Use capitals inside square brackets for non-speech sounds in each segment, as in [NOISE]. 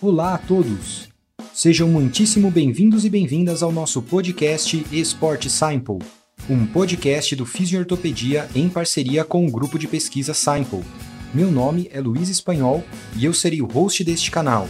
Olá a todos! Sejam muitíssimo bem-vindos e bem-vindas ao nosso podcast Esporte Simple, um podcast do Fisiortopedia em parceria com o grupo de pesquisa Simple. Meu nome é Luiz Espanhol e eu serei o host deste canal.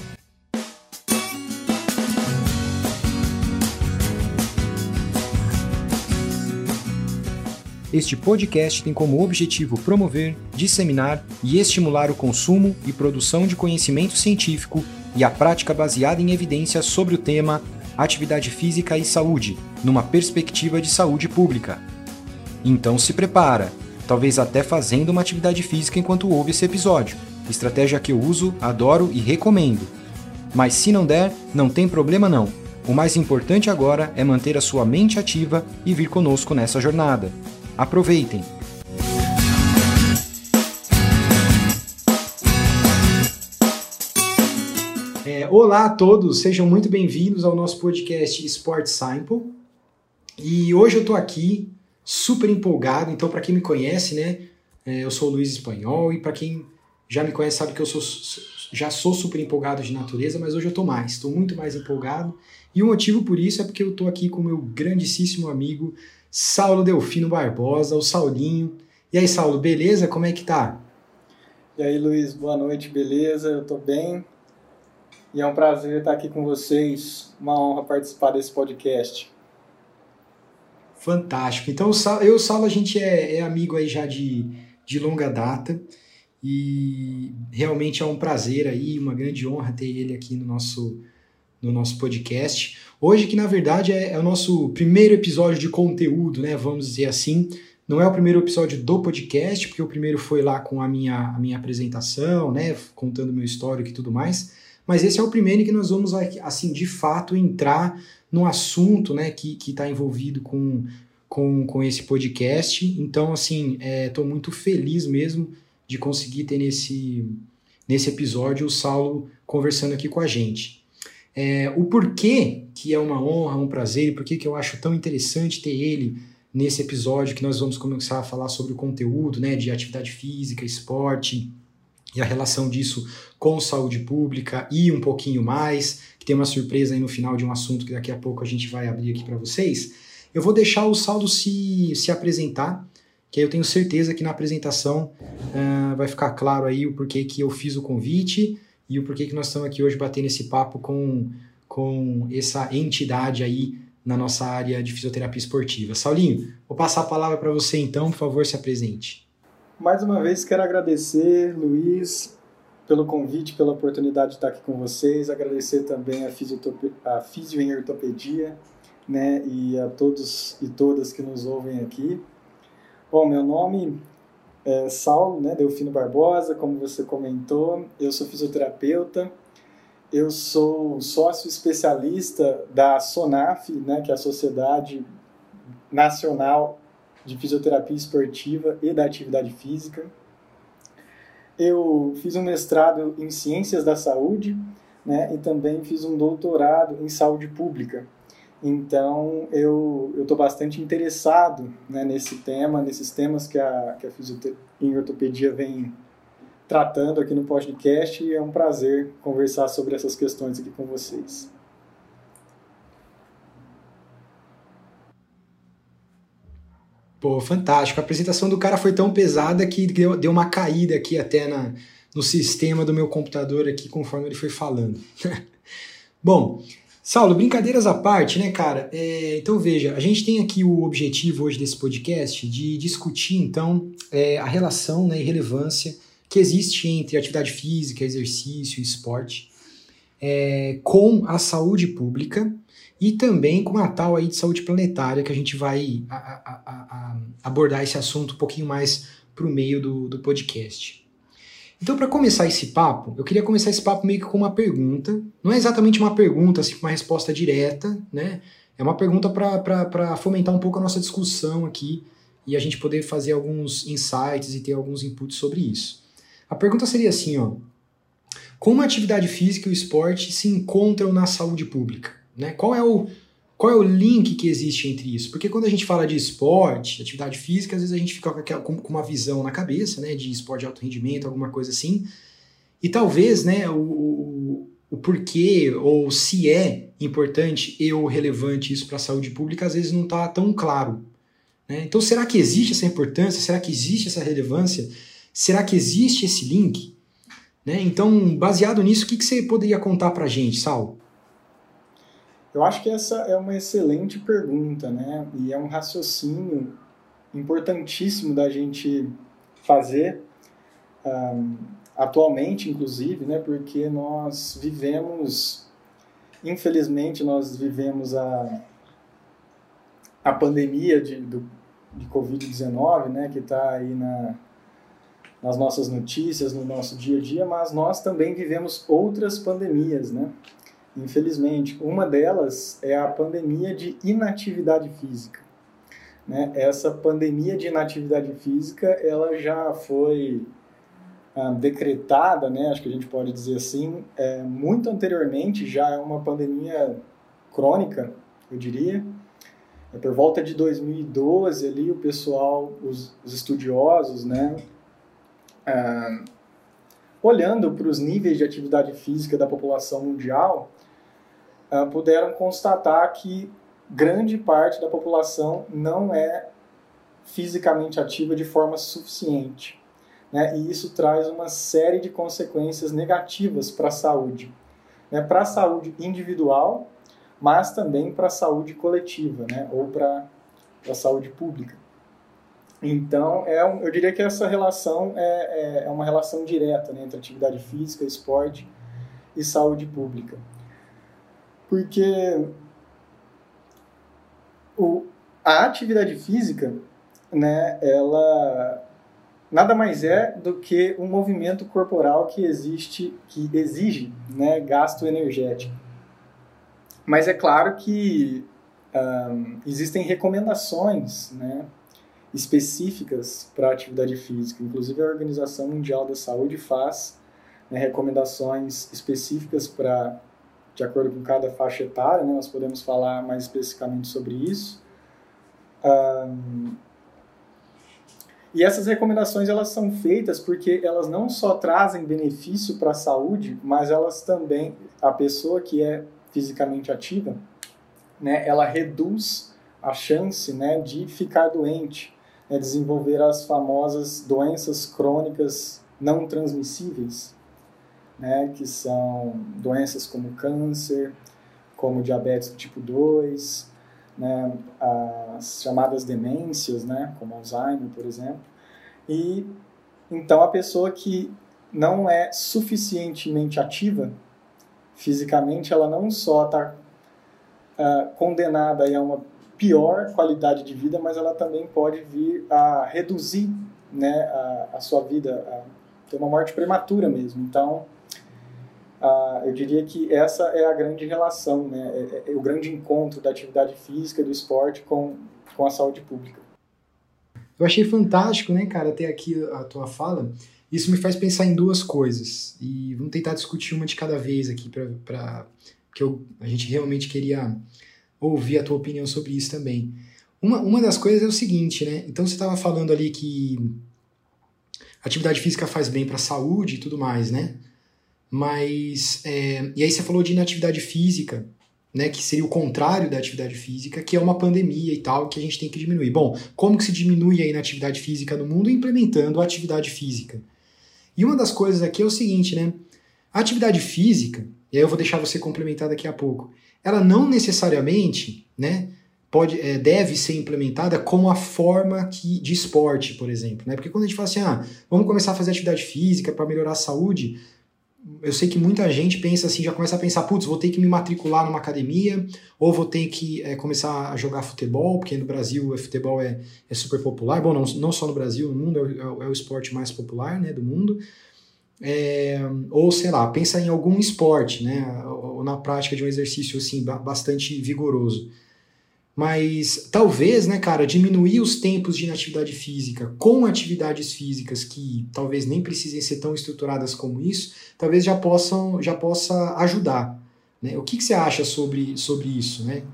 Este podcast tem como objetivo promover, disseminar e estimular o consumo e produção de conhecimento científico e a prática baseada em evidências sobre o tema atividade física e saúde, numa perspectiva de saúde pública. Então se prepara, talvez até fazendo uma atividade física enquanto ouve esse episódio. Estratégia que eu uso, adoro e recomendo. Mas se não der, não tem problema não. O mais importante agora é manter a sua mente ativa e vir conosco nessa jornada. Aproveitem! Olá a todos, sejam muito bem-vindos ao nosso podcast Sport Simple. E hoje eu estou aqui super empolgado. Então, para quem me conhece, né, é, eu sou o Luiz Espanhol e para quem já me conhece sabe que eu sou, já sou super empolgado de natureza, mas hoje eu estou mais, estou muito mais empolgado. E o motivo por isso é porque eu estou aqui com o meu grandíssimo amigo Saulo Delfino Barbosa, o Saulinho. E aí, Saulo, beleza? Como é que tá? E aí, Luiz, boa noite, beleza? Eu tô bem. E é um prazer estar aqui com vocês. Uma honra participar desse podcast. Fantástico. Então, eu e o Saulo, a gente é, é amigo aí já de, de longa data. E realmente é um prazer aí, uma grande honra ter ele aqui no nosso, no nosso podcast. Hoje, que na verdade é, é, o nosso primeiro episódio de conteúdo, né? Vamos dizer assim. Não é o primeiro episódio do podcast, porque o primeiro foi lá com a minha, a minha apresentação, né? Contando meu histórico e tudo mais. Mas esse é o primeiro que nós vamos, assim, de fato, entrar no assunto, né? Que está envolvido com, com, com esse podcast. Então, assim, estou é, muito feliz mesmo de conseguir ter nesse, nesse episódio o Saulo conversando aqui com a gente. É, o porquê que é uma honra, um prazer, e porquê que eu acho tão interessante ter ele nesse episódio que nós vamos começar a falar sobre o conteúdo né, de atividade física, esporte e a relação disso com saúde pública e um pouquinho mais, que tem uma surpresa aí no final de um assunto que daqui a pouco a gente vai abrir aqui para vocês. Eu vou deixar o Saldo se, se apresentar, que aí eu tenho certeza que na apresentação uh, vai ficar claro aí o porquê que eu fiz o convite e o porquê que nós estamos aqui hoje batendo esse papo com, com essa entidade aí na nossa área de fisioterapia esportiva. Saulinho, vou passar a palavra para você então, por favor, se apresente. Mais uma vez quero agradecer, Luiz, pelo convite, pela oportunidade de estar aqui com vocês, agradecer também a, a Fisio em Ortopedia, né, e a todos e todas que nos ouvem aqui. Bom, meu nome é, Saulo, né, Delfino Barbosa, como você comentou, eu sou fisioterapeuta, eu sou sócio especialista da SONAF, né, que é a Sociedade Nacional de Fisioterapia Esportiva e da Atividade Física. Eu fiz um mestrado em Ciências da Saúde né, e também fiz um doutorado em Saúde Pública. Então, eu estou bastante interessado né, nesse tema, nesses temas que a, que a fisioterapia ortopedia vem tratando aqui no podcast e é um prazer conversar sobre essas questões aqui com vocês. Pô, fantástico. A apresentação do cara foi tão pesada que deu, deu uma caída aqui até na, no sistema do meu computador aqui conforme ele foi falando. [LAUGHS] Bom, Saulo, brincadeiras à parte, né, cara? É, então veja, a gente tem aqui o objetivo hoje desse podcast de discutir, então, é, a relação né, e relevância que existe entre atividade física, exercício e esporte é, com a saúde pública e também com a tal aí de saúde planetária que a gente vai a, a, a, abordar esse assunto um pouquinho mais para o meio do, do podcast. Então, para começar esse papo, eu queria começar esse papo meio que com uma pergunta. Não é exatamente uma pergunta, assim, uma resposta direta, né? É uma pergunta para fomentar um pouco a nossa discussão aqui e a gente poder fazer alguns insights e ter alguns inputs sobre isso. A pergunta seria assim, ó. Como a atividade física e o esporte se encontram na saúde pública? Né? Qual é o qual é o link que existe entre isso? Porque quando a gente fala de esporte, atividade física, às vezes a gente fica com uma visão na cabeça, né, de esporte de alto rendimento, alguma coisa assim. E talvez, né, o, o porquê ou se é importante e ou relevante isso para a saúde pública às vezes não está tão claro. Né? Então, será que existe essa importância? Será que existe essa relevância? Será que existe esse link? Né? Então, baseado nisso, o que, que você poderia contar para a gente, Sal? Eu acho que essa é uma excelente pergunta, né? E é um raciocínio importantíssimo da gente fazer um, atualmente, inclusive, né? Porque nós vivemos, infelizmente, nós vivemos a, a pandemia de, do, de Covid-19, né? Que está aí na, nas nossas notícias, no nosso dia a dia, mas nós também vivemos outras pandemias, né? Infelizmente, uma delas é a pandemia de inatividade física. Né? Essa pandemia de inatividade física, ela já foi ah, decretada, né? Acho que a gente pode dizer assim, é, muito anteriormente. Já é uma pandemia crônica, eu diria. É por volta de 2012 ali, o pessoal, os, os estudiosos, né? Ah, olhando para os níveis de atividade física da população mundial, puderam constatar que grande parte da população não é fisicamente ativa de forma suficiente. Né? E isso traz uma série de consequências negativas para a saúde. Né? Para a saúde individual, mas também para a saúde coletiva, né? ou para a saúde pública. Então, é um, eu diria que essa relação é, é, é uma relação direta né, entre atividade física, esporte e saúde pública. Porque o, a atividade física, né, ela nada mais é do que um movimento corporal que existe, que exige né, gasto energético. Mas é claro que um, existem recomendações, né, específicas para a atividade física. Inclusive, a Organização Mundial da Saúde faz né, recomendações específicas para, de acordo com cada faixa etária, né, nós podemos falar mais especificamente sobre isso. Um, e essas recomendações elas são feitas porque elas não só trazem benefício para a saúde, mas elas também a pessoa que é fisicamente ativa, né, ela reduz a chance, né, de ficar doente, é desenvolver as famosas doenças crônicas não transmissíveis, né, que são doenças como câncer, como diabetes tipo 2, né, as chamadas demências, né, como Alzheimer, por exemplo. E então a pessoa que não é suficientemente ativa fisicamente, ela não só está uh, ah, condenada a uma pior qualidade de vida, mas ela também pode vir a reduzir né, a, a sua vida, a ter uma morte prematura mesmo. Então, uh, eu diria que essa é a grande relação, né, é, é, é o grande encontro da atividade física, do esporte com, com a saúde pública. Eu achei fantástico, né, cara, ter aqui a tua fala. Isso me faz pensar em duas coisas. E vamos tentar discutir uma de cada vez aqui, para que eu, a gente realmente queria ouvir a tua opinião sobre isso também. Uma, uma das coisas é o seguinte, né? Então você estava falando ali que atividade física faz bem para a saúde e tudo mais, né? Mas. É, e aí você falou de inatividade física, né? Que seria o contrário da atividade física, que é uma pandemia e tal, que a gente tem que diminuir. Bom, como que se diminui a inatividade física no mundo? Implementando a atividade física. E uma das coisas aqui é o seguinte, né? A atividade física, e aí eu vou deixar você complementar daqui a pouco ela não necessariamente né, pode, é, deve ser implementada como a forma que, de esporte, por exemplo. Né? Porque quando a gente fala assim, ah, vamos começar a fazer atividade física para melhorar a saúde, eu sei que muita gente pensa assim, já começa a pensar, putz, vou ter que me matricular numa academia, ou vou ter que é, começar a jogar futebol, porque no Brasil o futebol é, é super popular. Bom, não, não só no Brasil, no mundo é o, é o esporte mais popular né, do mundo. É, ou sei lá, pensa em algum esporte, né? Ou na prática de um exercício assim bastante vigoroso. Mas talvez, né, cara, diminuir os tempos de inatividade física com atividades físicas que talvez nem precisem ser tão estruturadas como isso, talvez já possam já possa ajudar. Né? O que, que você acha sobre, sobre isso, né?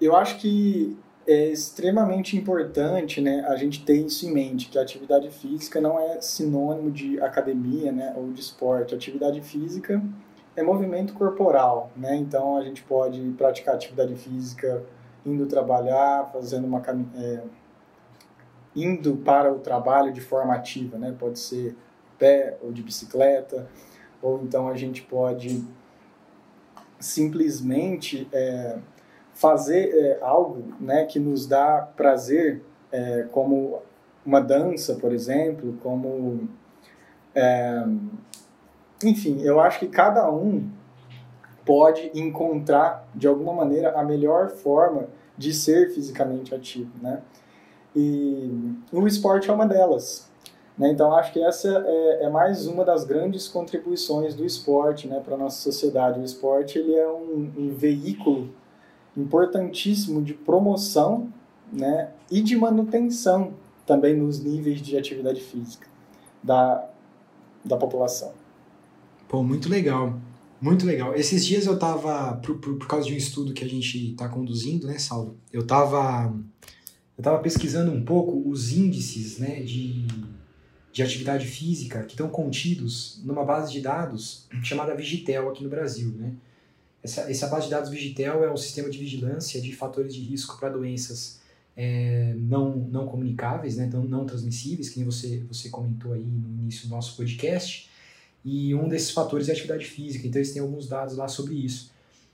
Eu acho que é extremamente importante né, a gente ter isso em mente, que a atividade física não é sinônimo de academia né, ou de esporte. Atividade física é movimento corporal, né? então a gente pode praticar atividade física indo trabalhar, fazendo uma é, indo para o trabalho de forma ativa, né? pode ser pé ou de bicicleta, ou então a gente pode simplesmente é, fazer é, algo né, que nos dá prazer, é, como uma dança, por exemplo, como. Enfim, eu acho que cada um pode encontrar, de alguma maneira, a melhor forma de ser fisicamente ativo, né? E o esporte é uma delas. Né? Então, acho que essa é, é, mais uma das grandes contribuições do esporte né, para nossa sociedade. O esporte ele é um, um veículo importantíssimo de promoção né, e de manutenção também nos níveis de atividade física da, da população. Pô, muito legal. Muito legal. Esses dias eu tava, por, por, por causa de um estudo que a gente está conduzindo, né, Saulo? Eu tava, eu tava pesquisando um pouco os índices, né, de, de atividade física que estão contidos numa base de dados chamada Vigitel aqui no Brasil, né? Essa, essa base de dados Vigitel é um sistema de vigilância de fatores de risco para doenças é, não, não comunicáveis, né, não, não transmissíveis, que nem você, você comentou aí no início do nosso podcast. E um desses fatores é a atividade física, então eles têm alguns dados lá sobre isso.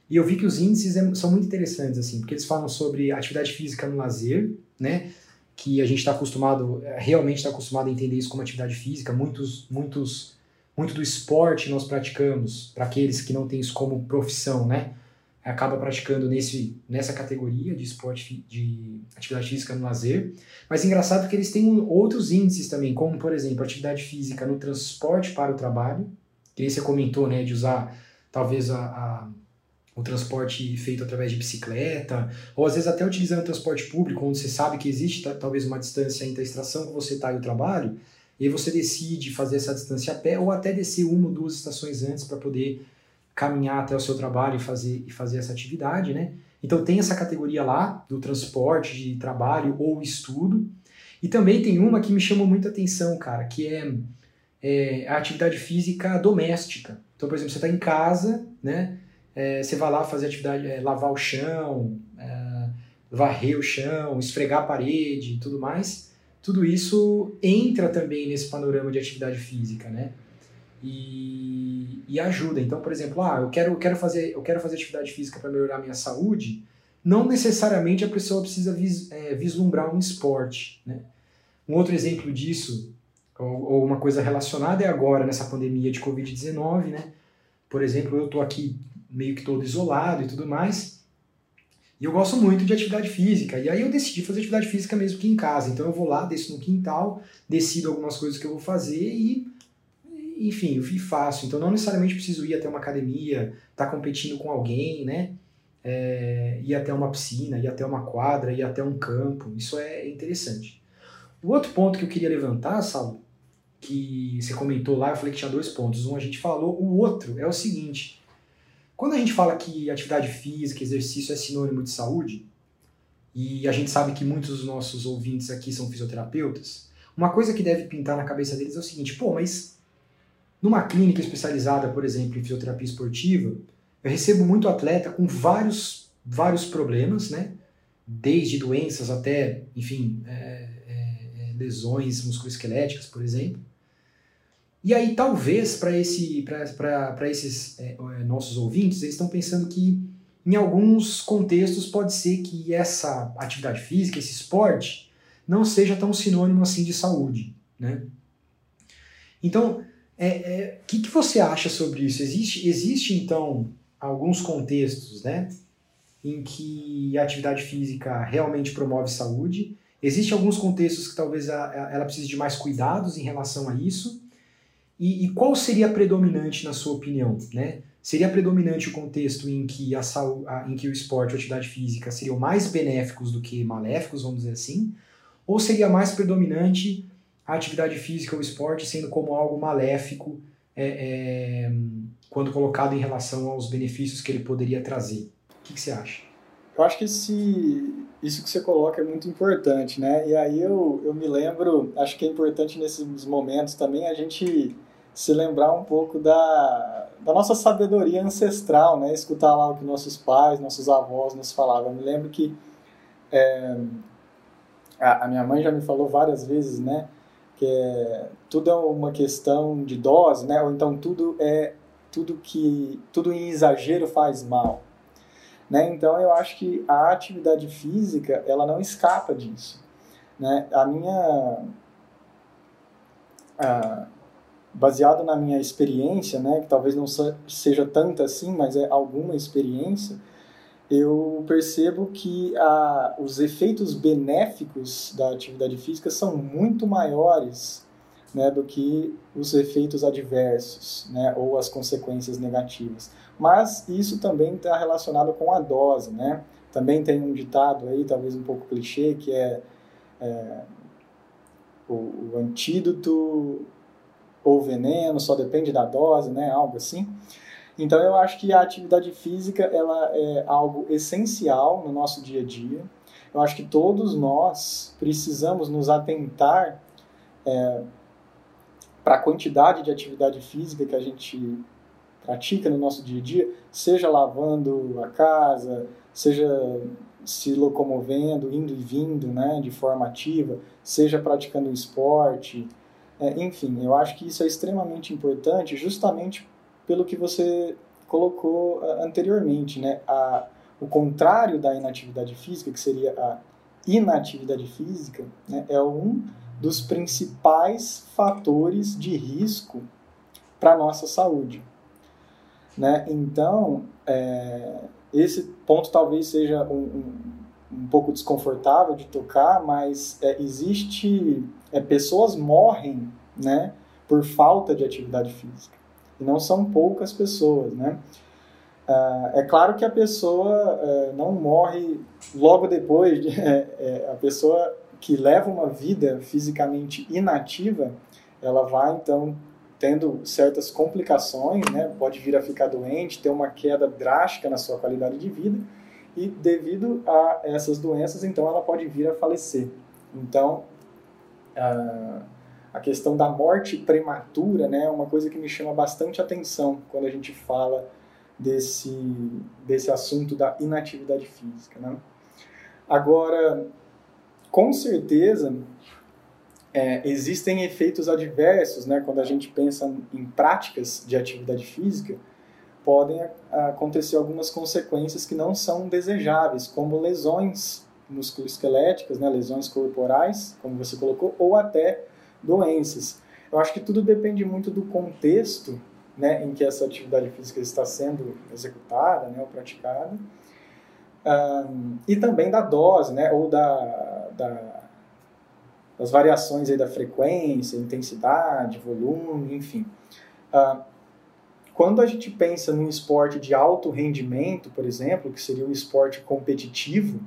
E eu vi que os índices é, são muito interessantes, assim, porque eles falam sobre atividade física no lazer, né, que a gente está acostumado, realmente está acostumado a entender isso como atividade física. Muitos, muitos muito do esporte nós praticamos, para aqueles que não têm isso como profissão, né? Acaba praticando nesse, nessa categoria de esporte, de atividade física no lazer. Mas engraçado que eles têm outros índices também, como, por exemplo, atividade física no transporte para o trabalho, que nem você comentou, né, de usar talvez a, a o transporte feito através de bicicleta, ou às vezes até utilizando o transporte público, onde você sabe que existe talvez uma distância entre a estação que você está e o trabalho, e aí você decide fazer essa distância a pé ou até descer uma ou duas estações antes para poder caminhar até o seu trabalho e fazer, e fazer essa atividade, né? Então tem essa categoria lá do transporte de trabalho ou estudo. E também tem uma que me chamou muita atenção, cara, que é, é a atividade física doméstica. Então, por exemplo, você está em casa, né? É, você vai lá fazer atividade, é, lavar o chão, é, varrer o chão, esfregar a parede e tudo mais tudo isso entra também nesse panorama de atividade física, né? E, e ajuda. Então, por exemplo, ah, eu quero, eu quero, fazer, eu quero fazer atividade física para melhorar minha saúde, não necessariamente a pessoa precisa vis, é, vislumbrar um esporte, né? Um outro exemplo disso, ou, ou uma coisa relacionada, é agora, nessa pandemia de Covid-19, né? Por exemplo, eu estou aqui meio que todo isolado e tudo mais, e eu gosto muito de atividade física. E aí eu decidi fazer atividade física mesmo que em casa. Então eu vou lá, desço no quintal, decido algumas coisas que eu vou fazer e, enfim, eu faço. Então não necessariamente preciso ir até uma academia, estar tá competindo com alguém, né? É, ir até uma piscina, ir até uma quadra, ir até um campo. Isso é interessante. O outro ponto que eu queria levantar, Saulo, que você comentou lá, eu falei que tinha dois pontos. Um a gente falou, o outro é o seguinte quando a gente fala que atividade física, exercício é sinônimo de saúde, e a gente sabe que muitos dos nossos ouvintes aqui são fisioterapeutas, uma coisa que deve pintar na cabeça deles é o seguinte: pô, mas numa clínica especializada, por exemplo, em fisioterapia esportiva, eu recebo muito atleta com vários, vários problemas, né? Desde doenças até, enfim, é, é, é lesões musculoesqueléticas, por exemplo. E aí, talvez, para esse, esses é, é, nossos ouvintes, eles estão pensando que, em alguns contextos, pode ser que essa atividade física, esse esporte, não seja tão sinônimo assim de saúde. Né? Então, o é, é, que, que você acha sobre isso? Existe, existe, então, alguns contextos né, em que a atividade física realmente promove saúde? Existem alguns contextos que talvez a, ela precise de mais cuidados em relação a isso? E, e, qual seria predominante na sua opinião? Né? Seria predominante o contexto em que, a, a, em que o esporte a atividade física seriam mais benéficos do que maléficos, vamos dizer assim? Ou seria mais predominante a atividade física ou esporte sendo como algo maléfico é, é, quando colocado em relação aos benefícios que ele poderia trazer? O que, que você acha? Eu acho que esse, isso que você coloca é muito importante, né? E aí eu, eu me lembro, acho que é importante nesses momentos também a gente se lembrar um pouco da, da nossa sabedoria ancestral, né? Escutar lá o que nossos pais, nossos avós nos falavam. Eu me lembro que é, a, a minha mãe já me falou várias vezes, né? Que é, tudo é uma questão de dose, né? Ou então tudo é tudo que tudo em exagero faz mal. Né? Então eu acho que a atividade física ela não escapa disso. Né? A minha a, baseado na minha experiência, né, que talvez não seja tanta assim, mas é alguma experiência, eu percebo que a, os efeitos benéficos da atividade física são muito maiores né, do que os efeitos adversos né, ou as consequências negativas. Mas isso também está relacionado com a dose. Né? Também tem um ditado aí, talvez um pouco clichê, que é, é o, o, antídoto ou veneno, só depende da dose, né, algo assim. Então eu acho que a atividade física ela é algo essencial no nosso dia a dia. Eu acho que todos nós precisamos nos atentar é, para a quantidade de atividade física que a gente pratica no nosso dia a dia, seja lavando a casa, seja se locomovendo, indo e vindo, né, de forma ativa, seja praticando esporte, é, enfim, eu acho que isso é extremamente importante, justamente pelo que você colocou uh, anteriormente, né, a, o contrário da inatividade física, que seria a inatividade física, né, é um dos principais fatores de risco para a nossa saúde. Né? Então, é, esse ponto talvez seja um, um, um, pouco desconfortável de tocar, mas é, existe é, pessoas morrem né, por falta de atividade física e não são poucas pessoas, né? Uh, é claro que a pessoa uh, não morre logo depois, de, uh, [LAUGHS] a pessoa que leva uma vida fisicamente inativa, ela vai então tendo certas complicações, né? pode vir a ficar doente, ter uma queda drástica na sua qualidade de vida e devido a essas doenças, então ela pode vir a falecer. Então, a questão da morte prematura né, é uma coisa que me chama bastante atenção quando a gente fala desse, desse assunto da inatividade física. Né? Agora, com certeza, é, existem efeitos adversos, né? Quando a gente pensa em práticas de atividade física, podem acontecer algumas consequências que não são desejáveis, como lesões musculoesqueléticas, né? Lesões corporais, como você colocou, ou até doenças. Eu acho que tudo depende muito do contexto, né, em que essa atividade física está sendo executada, né, ou praticada, um, e também da dose, né, ou da, da das variações aí da frequência, intensidade, volume, enfim. Uh, quando a gente pensa num esporte de alto rendimento, por exemplo, que seria o esporte competitivo,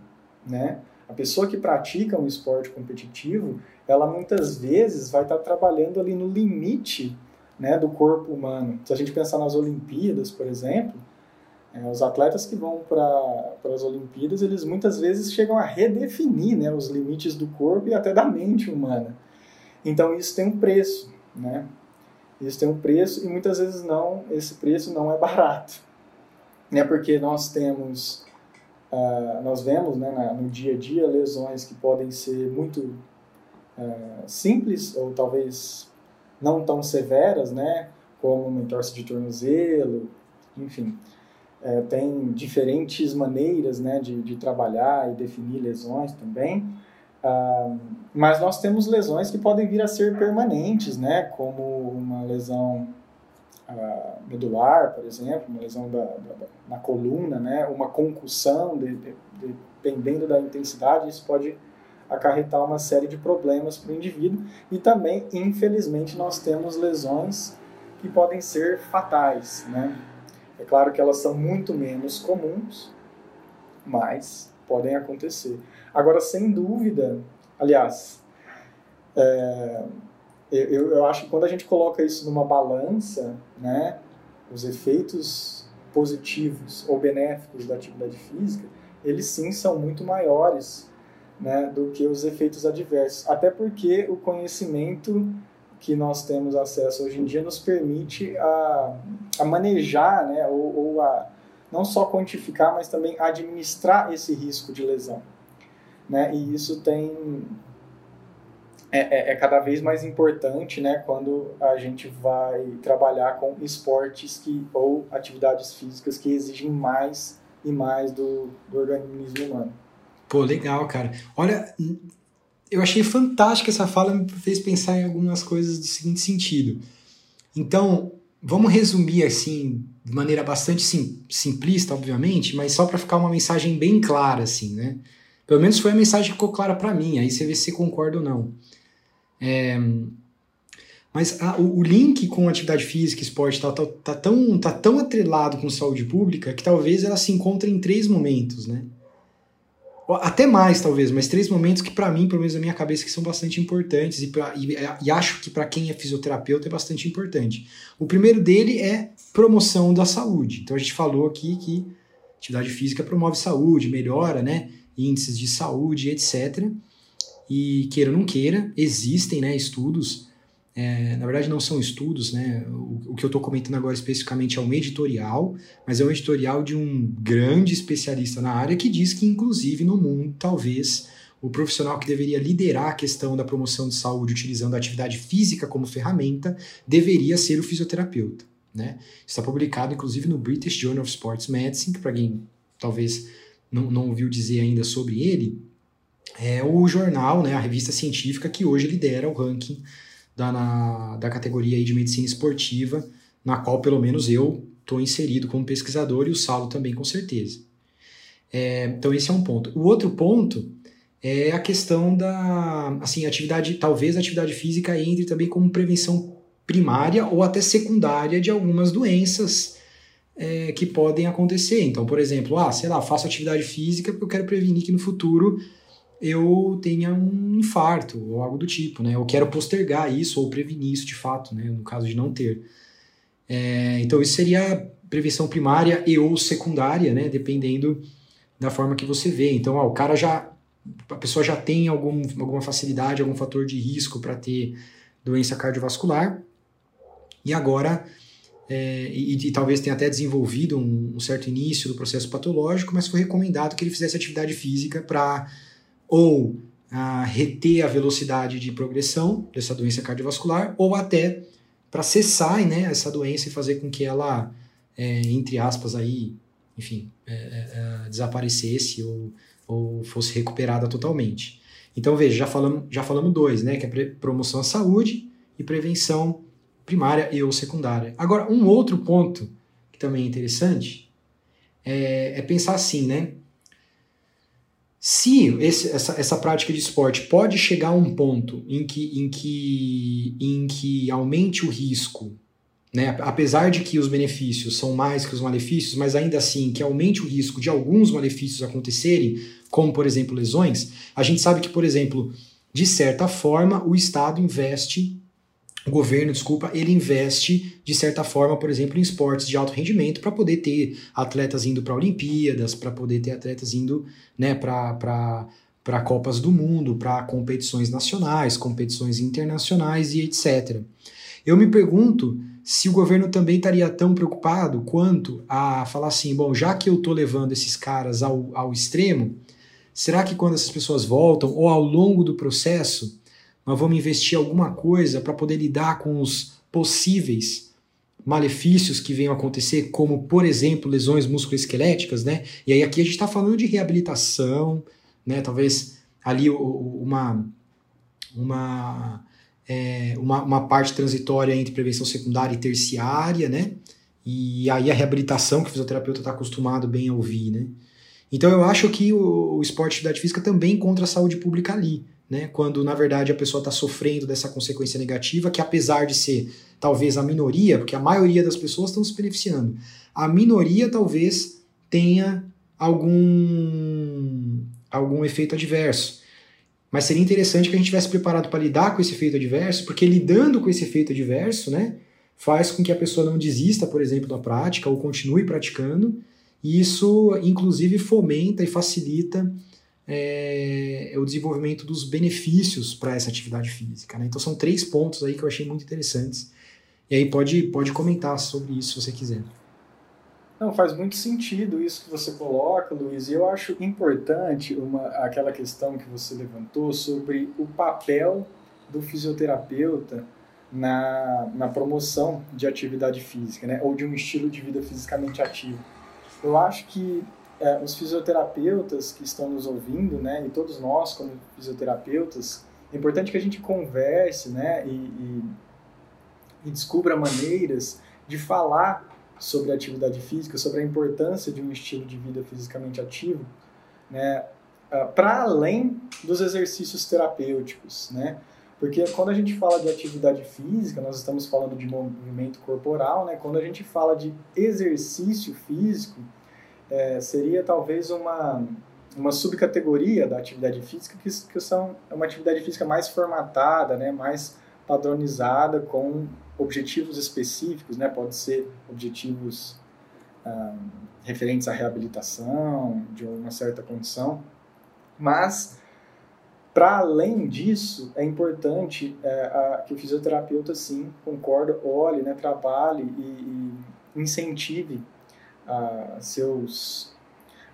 né? A pessoa que pratica um esporte competitivo, ela muitas vezes vai estar trabalhando ali no limite né, do corpo humano. Se a gente pensar nas Olimpíadas, por exemplo, é, os atletas que vão para as Olimpíadas, eles muitas vezes chegam a redefinir né, os limites do corpo e até da mente humana. Então isso tem um preço, né? Isso tem um preço e muitas vezes não, esse preço não é barato, [LAUGHS] né? Porque nós temos, uh, nós vemos, né, na, no dia a dia lesões que podem ser muito uh, simples ou talvez não tão severas, né? Como uma entorse de tornozelo, enfim é, tem diferentes maneiras né, de, de trabalhar e definir lesões também. Ah, mas nós temos lesões que podem vir a ser permanentes, né, como uma lesão ah, medular, por exemplo, uma lesão da, da, na coluna, né, uma concussão, de, de, dependendo da intensidade, isso pode acarretar uma série de problemas para o indivíduo. E também, infelizmente, nós temos lesões que podem ser fatais, né? É claro que elas são muito menos comuns, mas podem acontecer. Agora, sem dúvida, aliás, é, eu, eu acho que quando a gente coloca isso numa balança, né, os efeitos positivos ou benéficos da atividade física, eles sim são muito maiores né, do que os efeitos adversos. Até porque o conhecimento que nós temos acesso hoje em dia nos permite a, a manejar, né, ou, ou a não só quantificar, mas também administrar esse risco de lesão. Né? E isso tem é, é, é, cada vez mais importante né, quando a gente vai trabalhar com esportes que, ou atividades físicas que exigem mais e mais do, do organismo humano. Pô, legal, cara. Olha, eu achei fantástica essa fala, me fez pensar em algumas coisas do seguinte sentido. Então, vamos resumir assim, de maneira bastante sim, simplista, obviamente, mas só para ficar uma mensagem bem clara, assim, né? Pelo menos foi a mensagem que ficou clara para mim, aí você vê se concorda ou não. É, mas a, o, o, link com atividade física, esporte tal, tá, tá, tão, tá tão atrelado com saúde pública que talvez ela se encontre em três momentos, né? Até mais, talvez, mas três momentos que, para mim, pelo menos na minha cabeça, que são bastante importantes e, pra, e, e acho que para quem é fisioterapeuta é bastante importante. O primeiro dele é promoção da saúde. Então a gente falou aqui que atividade física promove saúde, melhora, né? Índices de saúde, etc. E queira ou não queira, existem né, estudos é, na verdade, não são estudos, né? O, o que eu estou comentando agora especificamente é um editorial, mas é um editorial de um grande especialista na área que diz que, inclusive, no mundo, talvez o profissional que deveria liderar a questão da promoção de saúde utilizando a atividade física como ferramenta deveria ser o fisioterapeuta. Né? Está publicado, inclusive, no British Journal of Sports Medicine, que para quem talvez não, não ouviu dizer ainda sobre ele, é o jornal, né, a revista científica que hoje lidera o ranking da, na, da categoria de medicina esportiva, na qual pelo menos eu estou inserido como pesquisador e o Saulo também com certeza. É, então esse é um ponto. O outro ponto é a questão da assim atividade, talvez a atividade física entre também como prevenção primária ou até secundária de algumas doenças é, que podem acontecer. Então, por exemplo, ah, sei lá, faço atividade física porque eu quero prevenir que no futuro eu tenha um infarto ou algo do tipo, né? Eu quero postergar isso ou prevenir isso de fato, né? No caso de não ter. É, então isso seria prevenção primária e ou secundária, né? Dependendo da forma que você vê. Então, ó, o cara já, a pessoa já tem algum, alguma facilidade, algum fator de risco para ter doença cardiovascular e agora é, e, e, talvez tenha até desenvolvido um, um certo início do processo patológico, mas foi recomendado que ele fizesse atividade física para ou a reter a velocidade de progressão dessa doença cardiovascular, ou até para cessar né, essa doença e fazer com que ela, é, entre aspas, aí, enfim, é, é, é desaparecesse ou, ou fosse recuperada totalmente. Então, veja, já falamos, já falamos dois, né? Que é promoção à saúde e prevenção primária e ou secundária. Agora, um outro ponto que também é interessante é, é pensar assim, né? Se esse, essa, essa prática de esporte pode chegar a um ponto em que, em que, em que aumente o risco, né, apesar de que os benefícios são mais que os malefícios, mas ainda assim que aumente o risco de alguns malefícios acontecerem, como por exemplo lesões, a gente sabe que, por exemplo, de certa forma, o Estado investe o governo, desculpa, ele investe de certa forma, por exemplo, em esportes de alto rendimento para poder ter atletas indo para Olimpíadas, para poder ter atletas indo né, para Copas do Mundo, para competições nacionais, competições internacionais e etc. Eu me pergunto se o governo também estaria tão preocupado quanto a falar assim: bom, já que eu estou levando esses caras ao, ao extremo, será que quando essas pessoas voltam ou ao longo do processo nós vamos investir alguma coisa para poder lidar com os possíveis malefícios que venham a acontecer, como, por exemplo, lesões musculoesqueléticas, né? E aí aqui a gente está falando de reabilitação, né? Talvez ali uma, uma, é, uma, uma parte transitória entre prevenção secundária e terciária, né? E aí a reabilitação que o fisioterapeuta está acostumado bem a ouvir, né? Então eu acho que o, o esporte de atividade física também encontra a saúde pública ali né? Quando na verdade a pessoa está sofrendo dessa consequência negativa, que apesar de ser talvez a minoria, porque a maioria das pessoas estão se beneficiando, a minoria talvez tenha algum algum efeito adverso. Mas seria interessante que a gente tivesse preparado para lidar com esse efeito adverso, porque lidando com esse efeito adverso, né, faz com que a pessoa não desista, por exemplo, da prática ou continue praticando e isso, inclusive, fomenta e facilita é, o desenvolvimento dos benefícios para essa atividade física. Né? Então, são três pontos aí que eu achei muito interessantes. E aí pode, pode comentar sobre isso se você quiser. Não, faz muito sentido isso que você coloca, Luiz, e eu acho importante uma, aquela questão que você levantou sobre o papel do fisioterapeuta na, na promoção de atividade física, né, ou de um estilo de vida fisicamente ativo. Eu acho que é, os fisioterapeutas que estão nos ouvindo, né, e todos nós como fisioterapeutas, é importante que a gente converse, né, e, e, e descubra maneiras de falar sobre a atividade física, sobre a importância de um estilo de vida fisicamente ativo, né, ah, para além dos exercícios terapêuticos, né? Porque quando a gente fala de atividade física, nós estamos falando de movimento corporal, né? Quando a gente fala de exercício físico, é, seria talvez uma uma subcategoria da atividade física que, que são é uma atividade física mais formatada, né? Mais padronizada com objetivos específicos, né? Pode ser objetivos ah, referentes à reabilitação de uma certa condição, mas para além disso, é importante é, a, que o fisioterapeuta, sim, concorda, olhe, né, trabalhe e, e incentive a, seus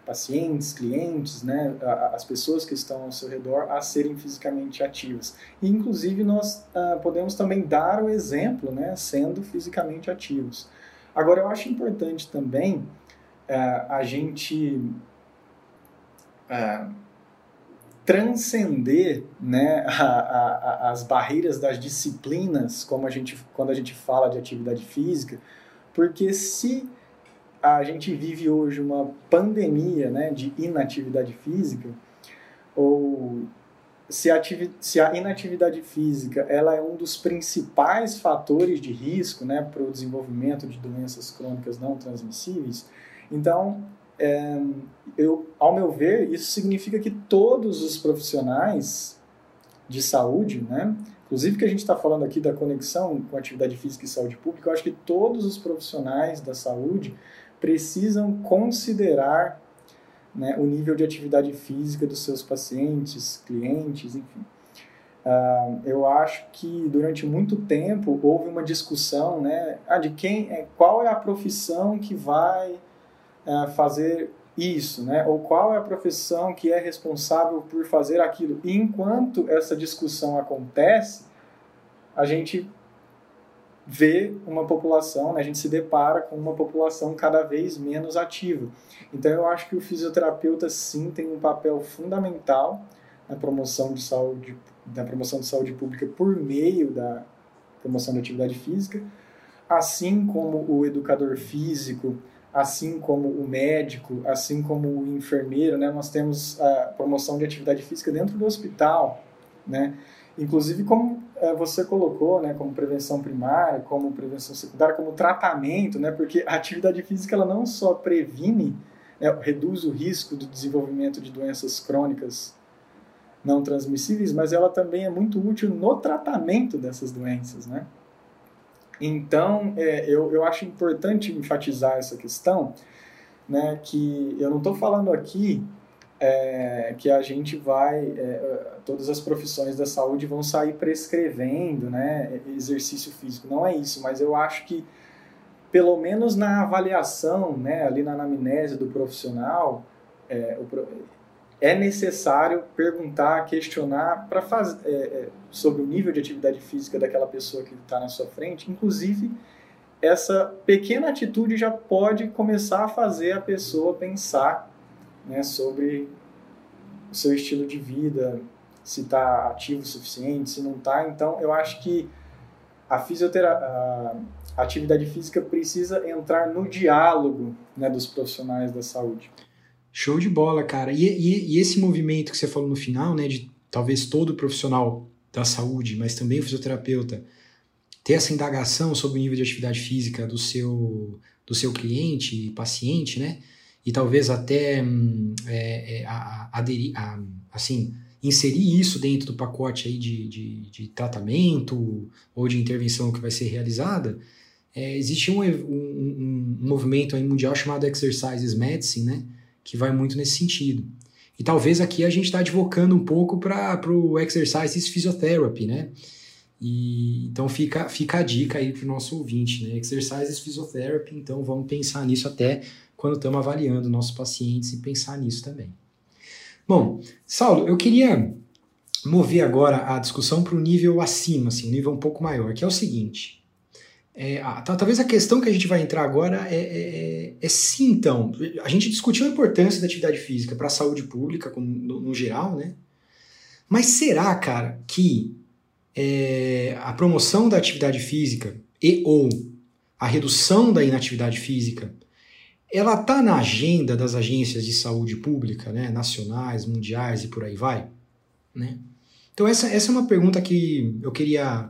pacientes, clientes, né, as pessoas que estão ao seu redor a serem fisicamente ativas. E, inclusive, nós uh, podemos também dar o exemplo, né, sendo fisicamente ativos. Agora, eu acho importante também uh, a gente uh, transcender né, a, a, as barreiras das disciplinas, como a gente, quando a gente fala de atividade física, porque se a gente vive hoje uma pandemia né, de inatividade física, ou se a, se a inatividade física ela é um dos principais fatores de risco né, para o desenvolvimento de doenças crônicas não transmissíveis, então, é, eu, ao meu ver, isso significa que todos os profissionais de saúde, né, inclusive que a gente está falando aqui da conexão com atividade física e saúde pública, eu acho que todos os profissionais da saúde precisam considerar né, o nível de atividade física dos seus pacientes, clientes, enfim. Uh, eu acho que durante muito tempo houve uma discussão, né, ah, de quem, é, qual é a profissão que vai uh, fazer isso, né, ou qual é a profissão que é responsável por fazer aquilo. E enquanto essa discussão acontece, a gente vê uma população, né, a gente se depara com uma população cada vez menos ativa. Então eu acho que o fisioterapeuta sim tem um papel fundamental na promoção de saúde, na promoção de saúde pública por meio da promoção da atividade física, assim como o educador físico, assim como o médico, assim como o enfermeiro, né? Nós temos a promoção de atividade física dentro do hospital, né? Inclusive, como você colocou, né, como prevenção primária, como prevenção secundária, como tratamento, né, porque a atividade física ela não só previne, né, reduz o risco do desenvolvimento de doenças crônicas não transmissíveis, mas ela também é muito útil no tratamento dessas doenças, né? Então, é, eu, eu acho importante enfatizar essa questão, né, que eu não estou falando aqui é, que a gente vai, é, todas as profissões da saúde vão sair prescrevendo né, exercício físico. Não é isso, mas eu acho que, pelo menos na avaliação, né, ali na anamnese do profissional, é, é necessário perguntar, questionar para fazer é, é, sobre o nível de atividade física daquela pessoa que está na sua frente. Inclusive, essa pequena atitude já pode começar a fazer a pessoa pensar né, sobre o seu estilo de vida, se está ativo o suficiente, se não está. Então, eu acho que a fisioterapia, a atividade física precisa entrar no diálogo né, dos profissionais da saúde. Show de bola, cara. E, e, e, esse movimento que você falou no final, né, de talvez todo profissional da saúde, mas também o fisioterapeuta, ter essa indagação sobre o nível de atividade física do seu, do seu cliente paciente, né? E talvez até hum, é, é, aderir, a, assim, inserir isso dentro do pacote aí de, de, de, tratamento ou de intervenção que vai ser realizada, é, existe um, um, um movimento aí mundial chamado Exercises Medicine, né? Que vai muito nesse sentido. E talvez aqui a gente está advocando um pouco para o Exercises Physiotherapy, né? E, então fica, fica a dica aí para o nosso ouvinte, né? Exercises Physiotherapy, então vamos pensar nisso até quando estamos avaliando nossos pacientes e pensar nisso também. Bom, Saulo, eu queria mover agora a discussão para o nível acima, assim, um nível um pouco maior, que é o seguinte. É, a, talvez a questão que a gente vai entrar agora é, é, é, é sim, então. A gente discutiu a importância da atividade física para a saúde pública, como, no, no, geral, né? Mas será, cara, que é, a promoção da atividade física e ou a redução da inatividade física ela está na agenda das agências de saúde pública, né, nacionais, mundiais e por aí vai? Né? Então essa, essa é uma pergunta que eu queria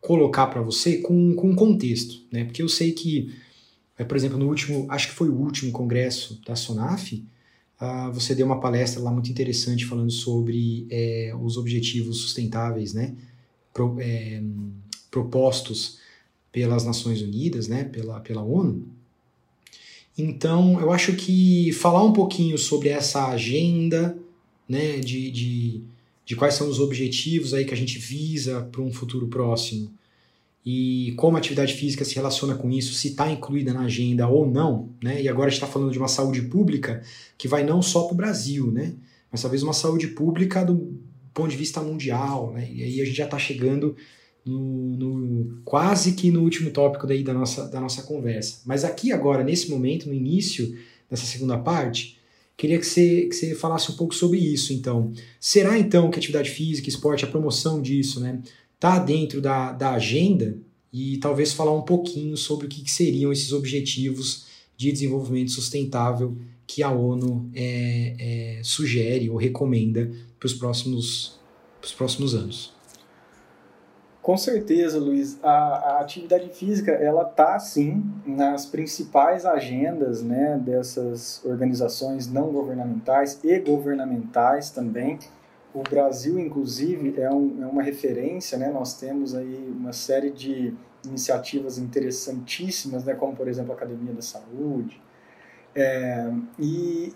colocar para você com, com contexto, né? Porque eu sei que, é, por exemplo, no último, acho que foi o último congresso da SONAF, uh, você deu uma palestra lá muito interessante falando sobre é, os objetivos sustentáveis, né? Pro, é, propostos pelas Nações Unidas, né? Pela, pela ONU. Então, eu acho que falar um pouquinho sobre essa agenda, né? De, de de quais são os objetivos aí que a gente visa para um futuro próximo e como a atividade física se relaciona com isso, se está incluída na agenda ou não, né? E agora a gente está falando de uma saúde pública que vai não só para o Brasil, né? Mas talvez uma saúde pública do ponto de vista mundial, né? E aí a gente já está chegando no, no, quase que no último tópico daí da nossa, da nossa conversa. Mas aqui agora, nesse momento, no início dessa segunda parte, Queria que você, que você falasse um pouco sobre isso, então. Será, então, que atividade física, esporte, a promoção disso, né, tá dentro da, da agenda? E talvez falar um pouquinho sobre o que, que seriam esses objetivos de desenvolvimento sustentável que a ONU é, é, sugere ou recomenda para os próximos, próximos anos. Com certeza, Luiz. A, a atividade física, ela está, sim, nas principais agendas né, dessas organizações não governamentais e governamentais também. O Brasil, inclusive, é, um, é uma referência, né? nós temos aí uma série de iniciativas interessantíssimas, né? como, por exemplo, a Academia da Saúde. É, e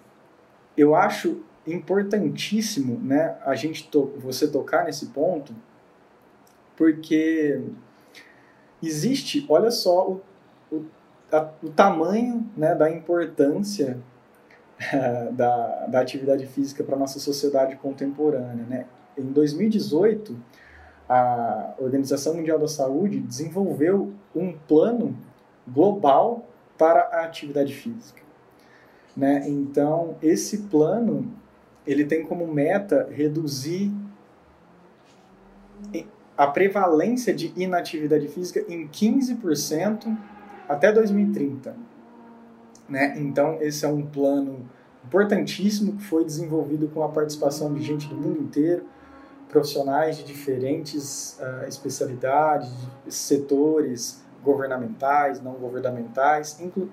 eu acho importantíssimo né, a gente to você tocar nesse ponto, porque existe, olha só o, o, a, o tamanho né, da importância [LAUGHS] da, da atividade física para a nossa sociedade contemporânea. Né? Em 2018, a Organização Mundial da Saúde desenvolveu um plano global para a atividade física. Né? Então, esse plano ele tem como meta reduzir a prevalência de inatividade física em 15% até 2030. Né? Então, esse é um plano importantíssimo que foi desenvolvido com a participação de gente do mundo inteiro, profissionais de diferentes uh, especialidades, setores governamentais, não governamentais, inclu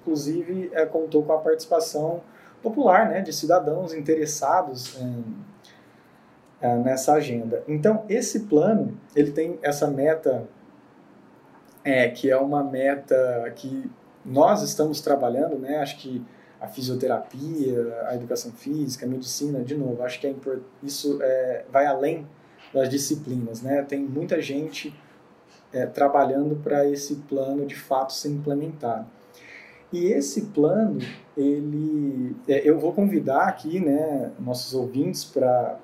inclusive é, contou com a participação popular, né, de cidadãos interessados em é, nessa agenda. Então, esse plano, ele tem essa meta, é, que é uma meta que nós estamos trabalhando, né? Acho que a fisioterapia, a educação física, a medicina, de novo, acho que é isso é, vai além das disciplinas, né? Tem muita gente é, trabalhando para esse plano de fato ser implementado. E esse plano, ele, é, eu vou convidar aqui, né, nossos ouvintes para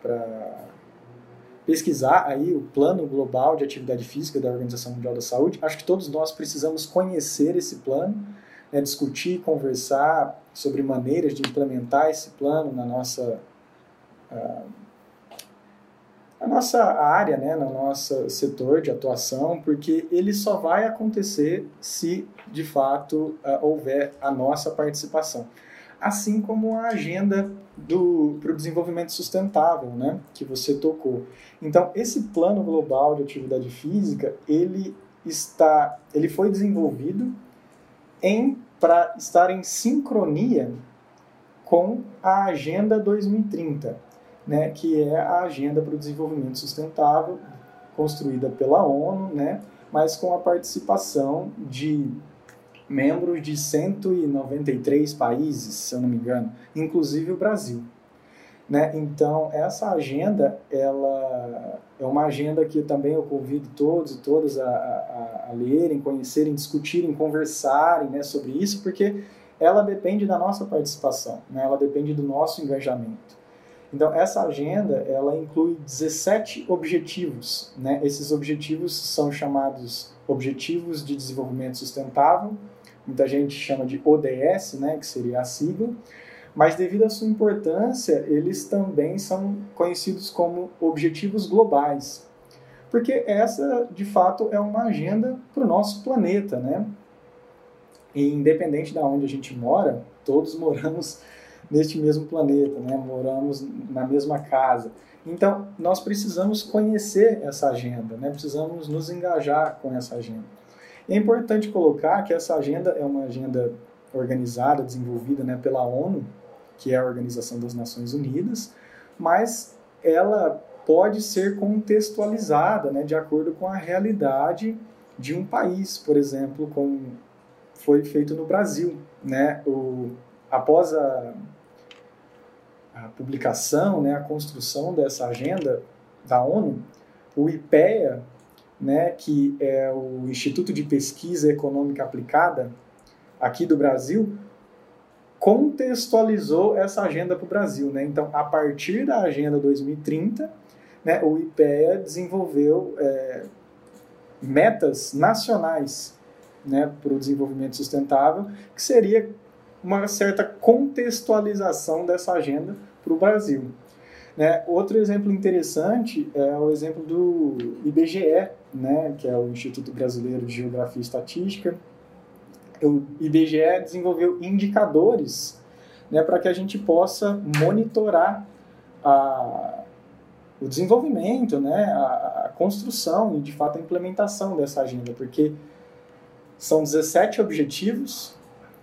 pesquisar aí o plano global de atividade física da Organização Mundial da Saúde. Acho que todos nós precisamos conhecer esse plano, né, discutir, conversar sobre maneiras de implementar esse plano na nossa uh, na nossa área, né, no nosso setor de atuação, porque ele só vai acontecer se de fato uh, houver a nossa participação assim como a agenda para o desenvolvimento sustentável, né, que você tocou. Então, esse plano global de atividade física, ele está, ele foi desenvolvido em para estar em sincronia com a Agenda 2030, né, que é a agenda para o desenvolvimento sustentável construída pela ONU, né, mas com a participação de membros de 193 países, se eu não me engano, inclusive o Brasil. Né? Então, essa agenda, ela é uma agenda que também eu convido todos e todas a, a, a lerem, conhecerem, discutirem, conversarem né, sobre isso, porque ela depende da nossa participação, né? ela depende do nosso engajamento. Então, essa agenda, ela inclui 17 objetivos. Né? Esses objetivos são chamados Objetivos de Desenvolvimento Sustentável, muita gente chama de ODS, né, que seria a sigla, mas devido à sua importância, eles também são conhecidos como objetivos globais, porque essa, de fato, é uma agenda para o nosso planeta, né? E independente de onde a gente mora, todos moramos neste mesmo planeta, né? Moramos na mesma casa. Então, nós precisamos conhecer essa agenda, né? Precisamos nos engajar com essa agenda. E é importante colocar que essa agenda é uma agenda organizada, desenvolvida né, pela ONU, que é a Organização das Nações Unidas, mas ela pode ser contextualizada né, de acordo com a realidade de um país, por exemplo, como foi feito no Brasil. Né? O, após a, a publicação, né, a construção dessa agenda da ONU, o IPEA, né, que é o Instituto de Pesquisa Econômica Aplicada aqui do Brasil, contextualizou essa agenda para o Brasil. Né? Então, a partir da Agenda 2030, né, o IPEA desenvolveu é, metas nacionais né, para o desenvolvimento sustentável, que seria uma certa contextualização dessa agenda para o Brasil. Né? Outro exemplo interessante é o exemplo do IBGE, né, que é o Instituto Brasileiro de Geografia e Estatística, o IBGE desenvolveu indicadores né, para que a gente possa monitorar a, o desenvolvimento, né, a, a, construção e, de fato, a implementação dessa agenda, porque são 17 objetivos,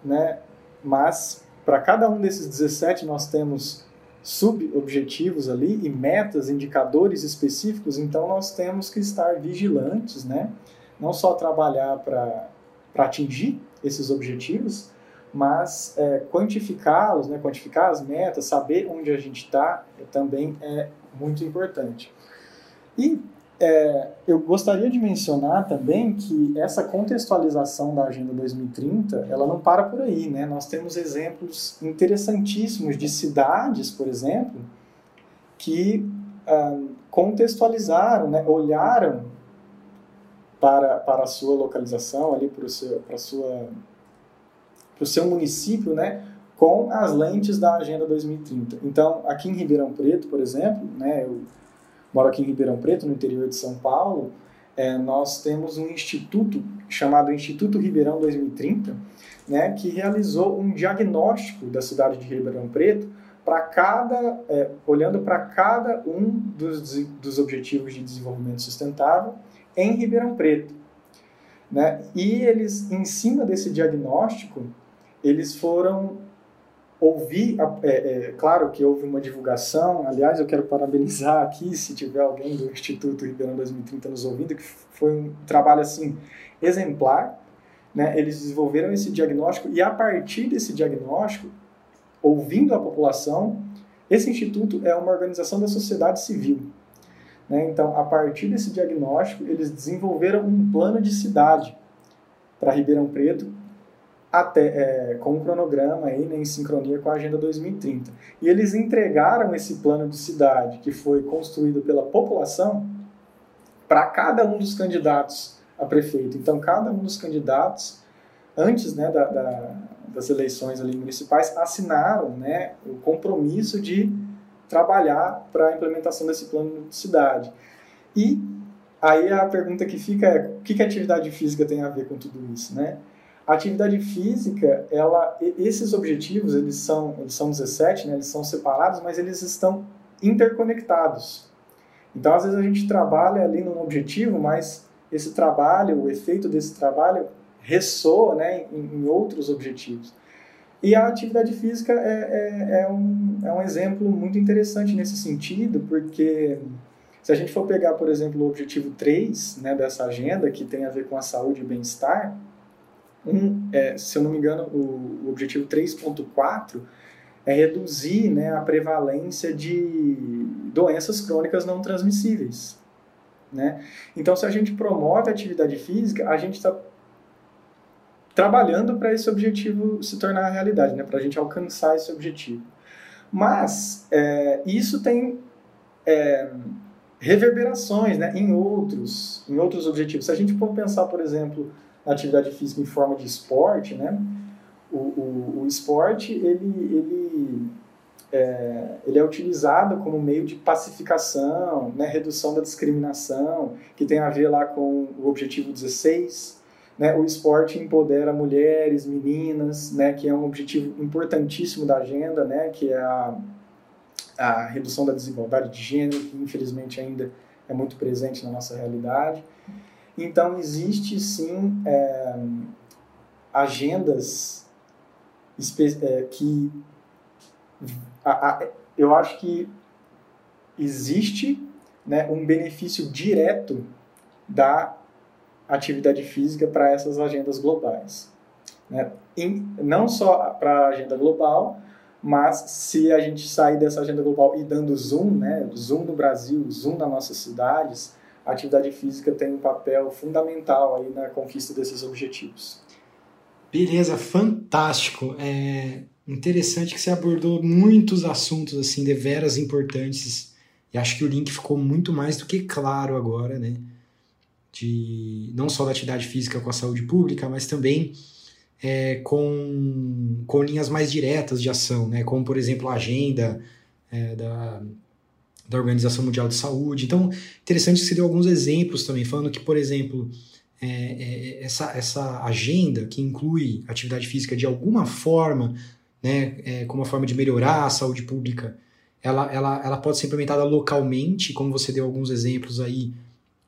né, mas para cada um desses 17 nós temos subobjetivos ali e metas, indicadores específicos, então nós temos que estar vigilantes, né, não só trabalhar para atingir esses objetivos, mas é, quantificá-los, né, quantificar as metas, saber onde a gente está, também é muito importante. E é, eu gostaria de mencionar também que essa contextualização da Agenda 2030, ela não para por aí, né? Nós temos exemplos interessantíssimos de cidades, por exemplo, que ah, contextualizaram, né, olharam para, para a sua localização, ali para o seu, para sua, para o seu município, né, com as lentes da Agenda 2030. Então, aqui em Ribeirão Preto, por exemplo, né, eu moro aqui em Ribeirão Preto, no interior de São Paulo, é, nós temos um instituto chamado Instituto Ribeirão 2030, né, que realizou um diagnóstico da cidade de Ribeirão Preto para cada, é, olhando para cada um dos, dos objetivos de desenvolvimento sustentável em Ribeirão Preto. Né? E eles, em cima desse diagnóstico, eles foram ouvir, é, é, claro que houve uma divulgação, aliás, eu quero parabenizar aqui, se tiver alguém do Instituto Ribeirão 2030 nos ouvindo, que foi um trabalho, assim, exemplar, né? eles desenvolveram esse diagnóstico e a partir desse diagnóstico, ouvindo a população, esse instituto é uma organização da sociedade civil, né? Então, a partir desse diagnóstico, eles desenvolveram um plano de cidade para Ribeirão Preto, até, é, com um cronograma aí, né, em sincronia com a Agenda 2030. E eles entregaram esse plano de cidade, que foi construído pela população, para cada um dos candidatos a prefeito. Então, cada um dos candidatos, antes né, da, da, das eleições ali municipais, assinaram né, o compromisso de trabalhar para a implementação desse plano de cidade. E aí a pergunta que fica é, o que, que a atividade física tem a ver com tudo isso, né? A atividade física, ela, esses objetivos, eles são, eles são 17, né? eles são separados, mas eles estão interconectados. Então, às vezes a gente trabalha ali num objetivo, mas esse trabalho, o efeito desse trabalho ressoa né, em, em outros objetivos. E a atividade física é, é, é, um, é um exemplo muito interessante nesse sentido, porque Se a gente for pegar, por exemplo, o objetivo 3 né, dessa agenda, que tem a ver com a saúde e bem-estar, um, é, se eu não me engano, o, o objetivo 3.4 é reduzir né, a prevalência de doenças crônicas não transmissíveis. Né? Então, se a gente promove a atividade física, a gente está trabalhando para esse objetivo se tornar realidade, né? para a gente alcançar esse objetivo. Mas é, isso tem é, reverberações né, em, outros, em outros objetivos. Se a gente for pensar, por exemplo, na atividade física em forma de esporte, né, o, o, o esporte ele, ele, é, ele é utilizado como meio de pacificação, né, redução da discriminação, que tem a ver lá com o objetivo 16, né, o esporte empodera mulheres, meninas, né, que é um objetivo importantíssimo da agenda, né, que é a, a redução da desigualdade de gênero, que infelizmente ainda é muito presente na nossa realidade. Então, existe sim é, agendas é, que. A, a, eu acho que existe né, um benefício direto da atividade física para essas agendas globais. Né? Em, não só para a agenda global, mas se a gente sair dessa agenda global e dando zoom, né, zoom no Brasil, zoom nas nossas cidades, a atividade física tem um papel fundamental aí na conquista desses objetivos. Beleza, fantástico. É interessante que você abordou muitos assuntos assim deveras importantes e acho que o link ficou muito mais do que claro agora, né? de não só da atividade física com a saúde pública, mas também é, com, com linhas mais diretas de ação, né? como, por exemplo, a agenda é, da, da Organização Mundial de Saúde. Então, interessante que você deu alguns exemplos também, falando que, por exemplo, é, é essa, essa agenda que inclui atividade física de alguma forma, né, é, como uma forma de melhorar a saúde pública, ela, ela, ela pode ser implementada localmente, como você deu alguns exemplos aí,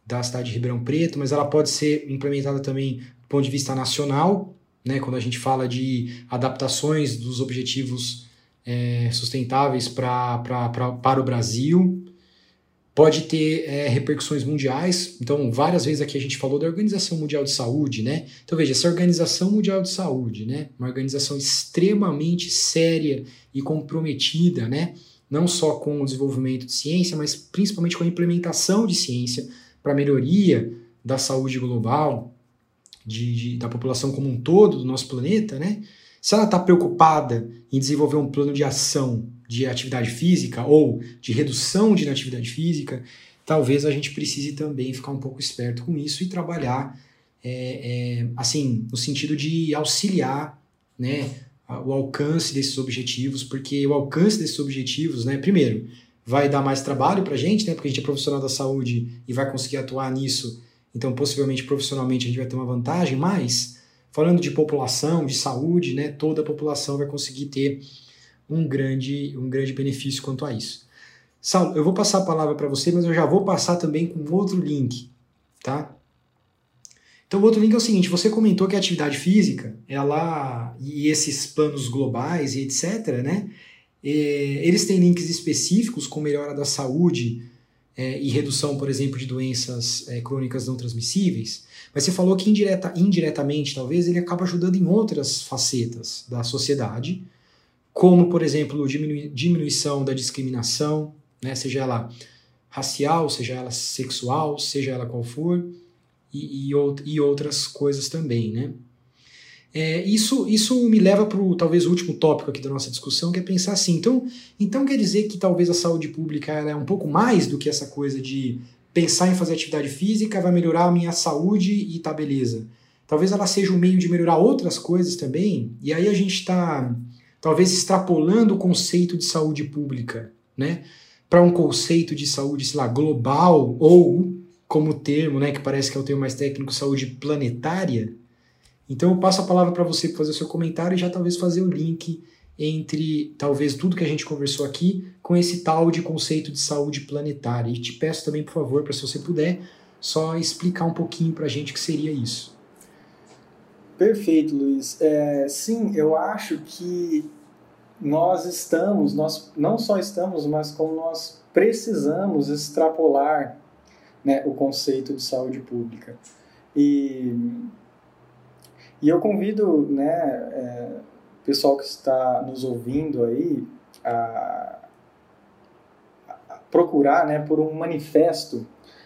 da cidade de Ribeirão Preto, mas ela pode ser implementada também do ponto de vista nacional, né, quando a gente fala de adaptações dos objetivos é, sustentáveis pra, pra, pra, para o Brasil. Pode ter é, repercussões mundiais. Então, várias vezes aqui a gente falou da Organização Mundial de Saúde, né? Então, veja, essa Organização Mundial de Saúde, né? Uma organização extremamente séria e comprometida, né? Não só com o desenvolvimento de ciência, mas principalmente com a implementação de ciência para melhoria da saúde global, de, de, da população como um todo do nosso planeta, né? Se ela está preocupada em desenvolver um plano de ação de atividade física ou de redução de inatividade física, talvez a gente precise também ficar um pouco esperto com isso e trabalhar, é, é, assim, no sentido de auxiliar, né, o alcance desses objetivos, porque o alcance desses objetivos, né, primeiro, vai dar mais trabalho para a gente, né? Porque a gente é profissional da saúde e vai conseguir atuar nisso. Então, possivelmente, profissionalmente, a gente vai ter uma vantagem. Mas, falando de população, de saúde, né? Toda a população vai conseguir ter um grande, um grande benefício quanto a isso. Saulo, eu vou passar a palavra para você, mas eu já vou passar também com outro link, tá? Então, o outro link é o seguinte: você comentou que a atividade física, ela e esses planos globais e etc., né? É, eles têm links específicos com melhora da saúde é, e redução, por exemplo, de doenças é, crônicas não transmissíveis, mas você falou que indireta, indiretamente, talvez, ele acaba ajudando em outras facetas da sociedade, como, por exemplo, diminu diminuição da discriminação, né, seja ela racial, seja ela sexual, seja ela qual for, e, e, e outras coisas também, né? É, isso, isso me leva para o talvez o último tópico aqui da nossa discussão, que é pensar assim. Então, então quer dizer que talvez a saúde pública é um pouco mais do que essa coisa de pensar em fazer atividade física vai melhorar a minha saúde e tá beleza. Talvez ela seja um meio de melhorar outras coisas também, e aí a gente está talvez extrapolando o conceito de saúde pública, né? Para um conceito de saúde, sei lá, global, ou como termo, né, que parece que é o termo mais técnico, saúde planetária, então eu passo a palavra para você fazer o seu comentário e já talvez fazer o link entre talvez tudo que a gente conversou aqui com esse tal de conceito de saúde planetária. E te peço também, por favor, para se você puder, só explicar um pouquinho para a gente o que seria isso. Perfeito, Luiz. É, sim, eu acho que nós estamos, nós não só estamos, mas como nós precisamos extrapolar né, o conceito de saúde pública. E, e eu convido né, é, o pessoal que está nos ouvindo aí a, a procurar né, por um manifesto.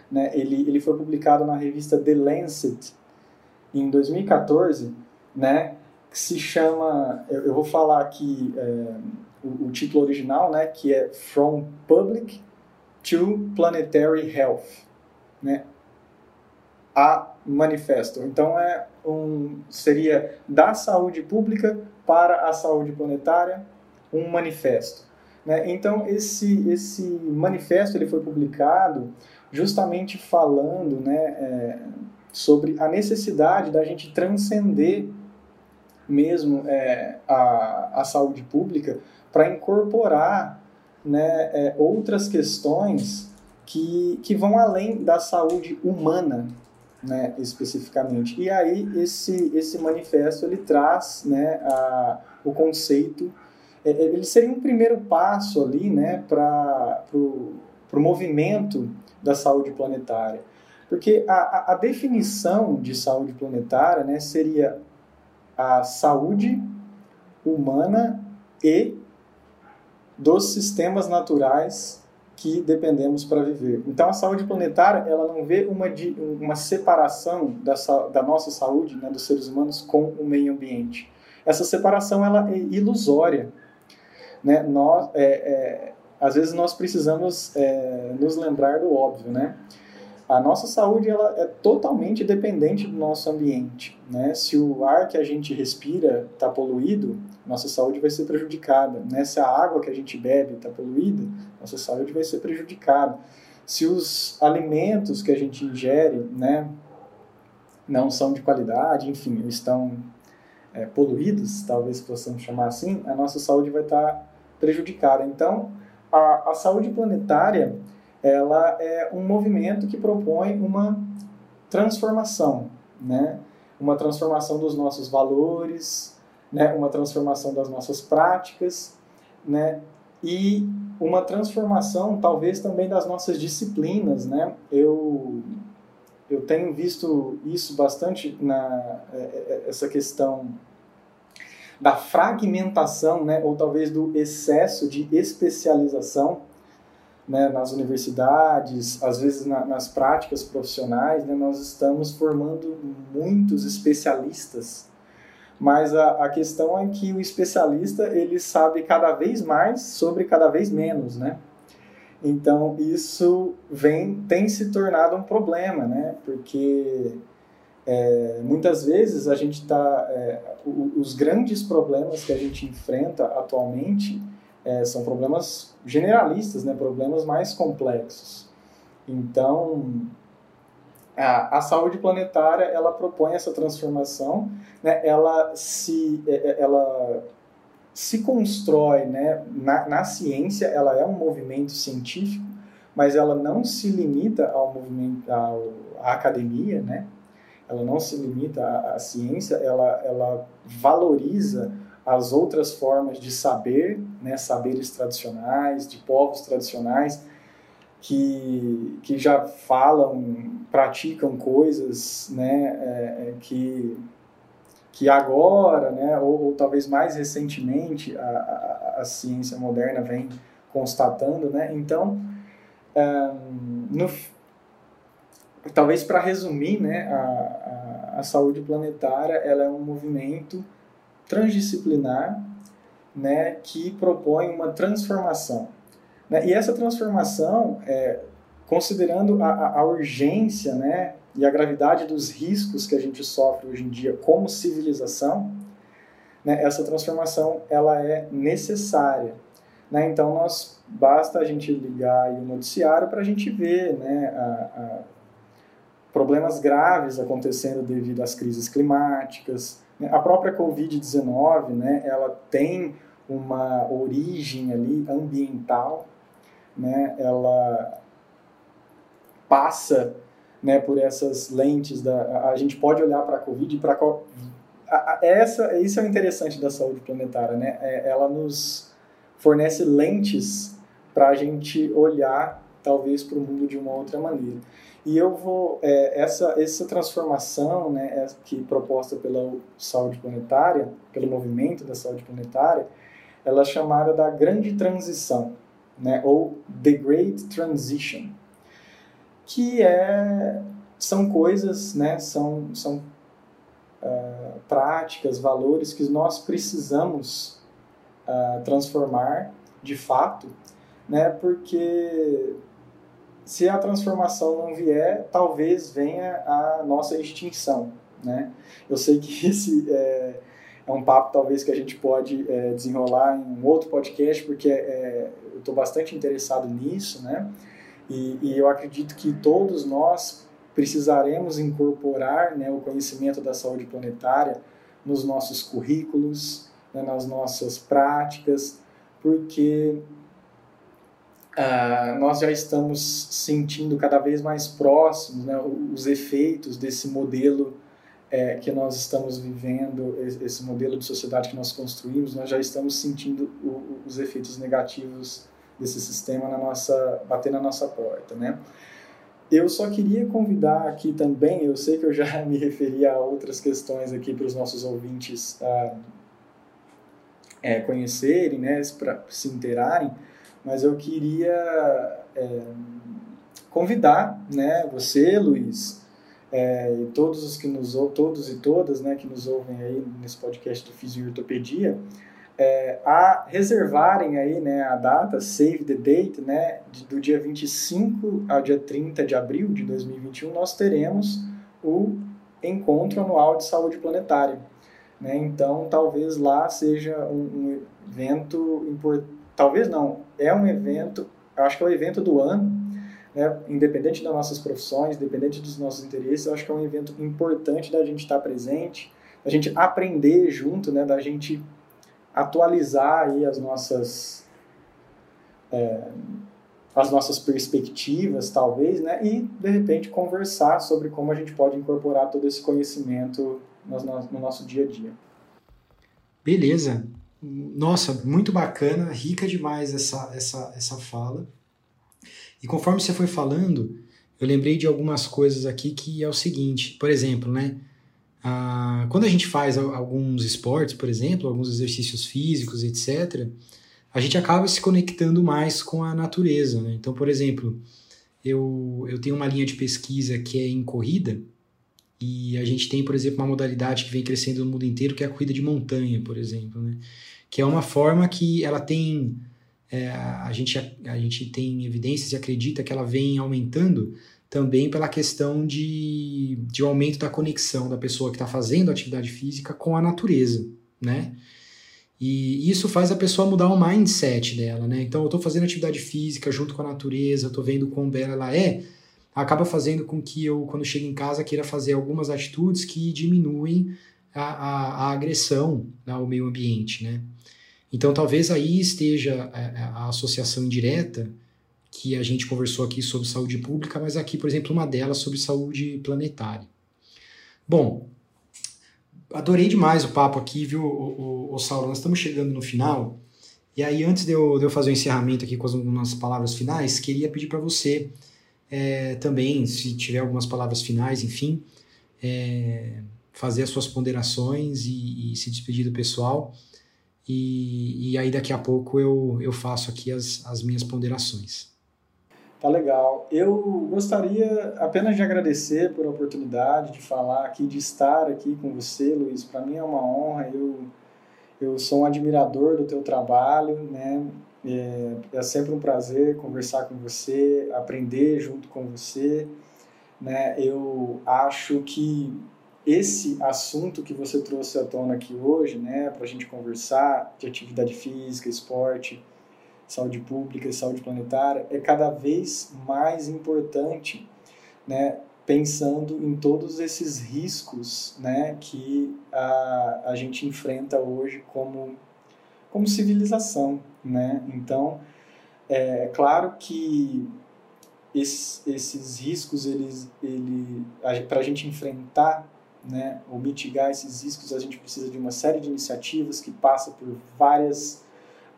Né, ele, ele foi publicado na revista The Lancet em 2014, né, que se chama, eu, eu vou falar aqui é, o, o, título original, né, que é From Public to Planetary Health, né, a manifesto. Então é um seria da saúde pública para a saúde planetária um manifesto. Né? Então esse esse manifesto ele foi publicado justamente falando, né, é, sobre a necessidade da gente transcender mesmo é, a, a saúde pública para incorporar né, é, outras questões que, que vão além da saúde humana, né, especificamente. E aí esse, esse manifesto ele traz né, a, o conceito, é, é ele seria um primeiro passo ali né, para o movimento da saúde planetária. Porque a, a, definição de saúde planetária né, seria a saúde humana e dos sistemas naturais que dependemos para viver. Então, a saúde planetária ela não vê uma, uma separação da, da nossa saúde, né, dos seres humanos, com o meio ambiente. Essa separação ela é ilusória. Né? Nós, é, é, às vezes nós precisamos é, nos lembrar do óbvio, né? A nossa saúde ela é totalmente dependente do nosso ambiente. Né? Se o ar que a gente respira está poluído, nossa saúde vai ser prejudicada. Né? Se a água que a gente bebe está poluída, nossa saúde vai ser prejudicada. Se os alimentos que a gente ingere né, não são de qualidade, enfim, estão é, poluídos, talvez possamos chamar assim, a nossa saúde vai estar tá prejudicada. Então, a, a saúde planetária ela é um movimento que propõe uma transformação, né? Uma transformação dos nossos valores, né? Uma transformação das nossas práticas, né? E uma transformação, talvez também das nossas disciplinas, né? Eu eu tenho visto isso bastante na é, é, essa questão da fragmentação, né? Ou talvez do excesso de especialização né, nas universidades, às vezes na, nas práticas profissionais, né, nós estamos formando muitos especialistas. Mas a, a questão é que o especialista ele sabe cada vez mais sobre cada vez menos, né? Então isso vem tem se tornado um problema, né? Porque é, muitas vezes a gente está é, os grandes problemas que a gente enfrenta atualmente é, são problemas generalistas, né, problemas mais complexos. Então, a, a saúde planetária ela propõe essa transformação, né, ela se é, é, ela se constrói, né, na, na ciência, ela é um movimento científico, mas ela não se limita ao movimento, ao, à academia, né? Ela não se limita à, à ciência, ela, ela valoriza as outras formas de saber, né, saberes tradicionais, de povos tradicionais, que, que já falam, praticam coisas né, é, é, que, que agora, né, ou, ou talvez mais recentemente, a, a, a, ciência moderna vem constatando. Né? Então, no, talvez para resumir, né, a, a, a saúde planetária ela é um movimento transdisciplinar né, que propõe uma transformação. Né? E essa transformação, é, considerando a, a, urgência né, e a gravidade dos riscos que a gente sofre hoje em dia como civilização, né, essa transformação ela é necessária. Né? Então, nós basta a gente ligar o noticiário para a gente ver né, a, a problemas graves acontecendo devido às crises climáticas, a própria Covid-19, né, ela tem uma origem ali ambiental, né, ela passa né, por essas lentes da a gente pode olhar para a Covid para essa isso é o interessante da saúde planetária, né? É, ela nos fornece lentes para a gente olhar talvez para o mundo de uma outra maneira. E eu vou é, essa essa transformação, né, é, que proposta pela saúde planetária, pelo movimento da saúde planetária, ela é chamada da grande transição, né, ou the great transition, que é são coisas, né, são são uh, práticas, valores que nós precisamos uh, transformar de fato, né, porque se a transformação não vier, talvez venha a nossa extinção, né? Eu sei que [LAUGHS] esse é, é um papo talvez que a gente pode é, desenrolar em um outro podcast, porque é, eu estou bastante interessado nisso, né? E, e, eu acredito que todos nós precisaremos incorporar né, o conhecimento da saúde planetária nos nossos currículos, né, nas nossas práticas, porque Uh, nós já estamos sentindo cada vez mais próximos né, os efeitos desse modelo é, que nós estamos vivendo, esse modelo de sociedade que nós construímos, nós já estamos sentindo o, os efeitos negativos desse sistema na nossa, bater na nossa porta, né? Eu só queria convidar aqui também, eu sei que eu já [LAUGHS] me referi a outras questões aqui para os nossos ouvintes uh, é, conhecerem, né, para se interarem, mas eu queria é, convidar, né, você, Luiz, é, e todos os que nos todos e todas, né, que nos ouvem aí nesse podcast do Fisioortopedia, é, a reservarem aí, né, a data, save the date, né, do dia 25 ao dia 30 de abril de 2021, nós teremos o encontro anual de saúde planetária. Né? Então, talvez lá seja um, um evento importante talvez não, é um evento, eu acho que é o evento do ano, né? independente das nossas profissões, independente dos nossos interesses, eu acho que é um evento importante da gente estar presente, da gente aprender junto, né? da gente atualizar aí as nossas é, as nossas perspectivas, talvez, né? E, de repente, conversar sobre como a gente pode incorporar todo esse conhecimento no, no nosso dia a dia. Beleza. Nossa, muito bacana, rica demais essa, essa, essa fala. E conforme você foi falando, eu lembrei de algumas coisas aqui que é o seguinte, por exemplo, né? Ah, quando a gente faz alguns esportes, por exemplo, alguns exercícios físicos, etc., a gente acaba se conectando mais com a natureza. Né? Então, por exemplo, eu, eu tenho uma linha de pesquisa que é em corrida, e a gente tem, por exemplo, uma modalidade que vem crescendo no mundo inteiro, que é a corrida de montanha, por exemplo. Né? Que é uma forma que ela tem é, a gente a, gente tem evidências e acredita que ela vem aumentando também pela questão de, de aumento da conexão da pessoa que está fazendo atividade física com a natureza, né? E isso faz a pessoa mudar o mindset dela, né? Então, eu estou fazendo atividade física junto com a natureza, estou vendo quão bela ela é, acaba fazendo com que eu, quando chego em casa, queira fazer algumas atitudes que diminuem a, a, a agressão ao meio ambiente, né? Então, talvez aí esteja a, é, é, a, associação indireta que a gente conversou aqui sobre saúde pública, mas aqui, por exemplo, uma delas sobre saúde planetária. Bom, adorei demais o papo aqui, viu, o, o, o Saulo? Nós estamos chegando no final. E aí, antes de eu, de eu fazer o encerramento aqui com as algumas palavras finais, queria pedir para você é, também, se tiver algumas palavras finais, enfim, é, fazer as suas ponderações e, e se despedir do pessoal. E, e aí daqui a pouco eu, eu faço aqui as, as minhas ponderações. Tá legal. Eu gostaria apenas de agradecer por a oportunidade de falar aqui, de estar aqui com você, Luiz. Para mim é uma honra. Eu, eu sou um admirador do teu trabalho, né? É, é sempre um prazer conversar com você, aprender junto com você, né? Eu acho que esse assunto que você trouxe à tona aqui hoje, né, para a gente conversar de atividade física, esporte, saúde pública e saúde planetária, é cada vez mais importante, né, pensando em todos esses riscos, né, que a, a gente enfrenta hoje como como civilização, né? Então, é claro que esses, esses riscos, eles, ele, para a gente enfrentar né, ou mitigar esses riscos, a gente precisa de uma série de iniciativas que passa por várias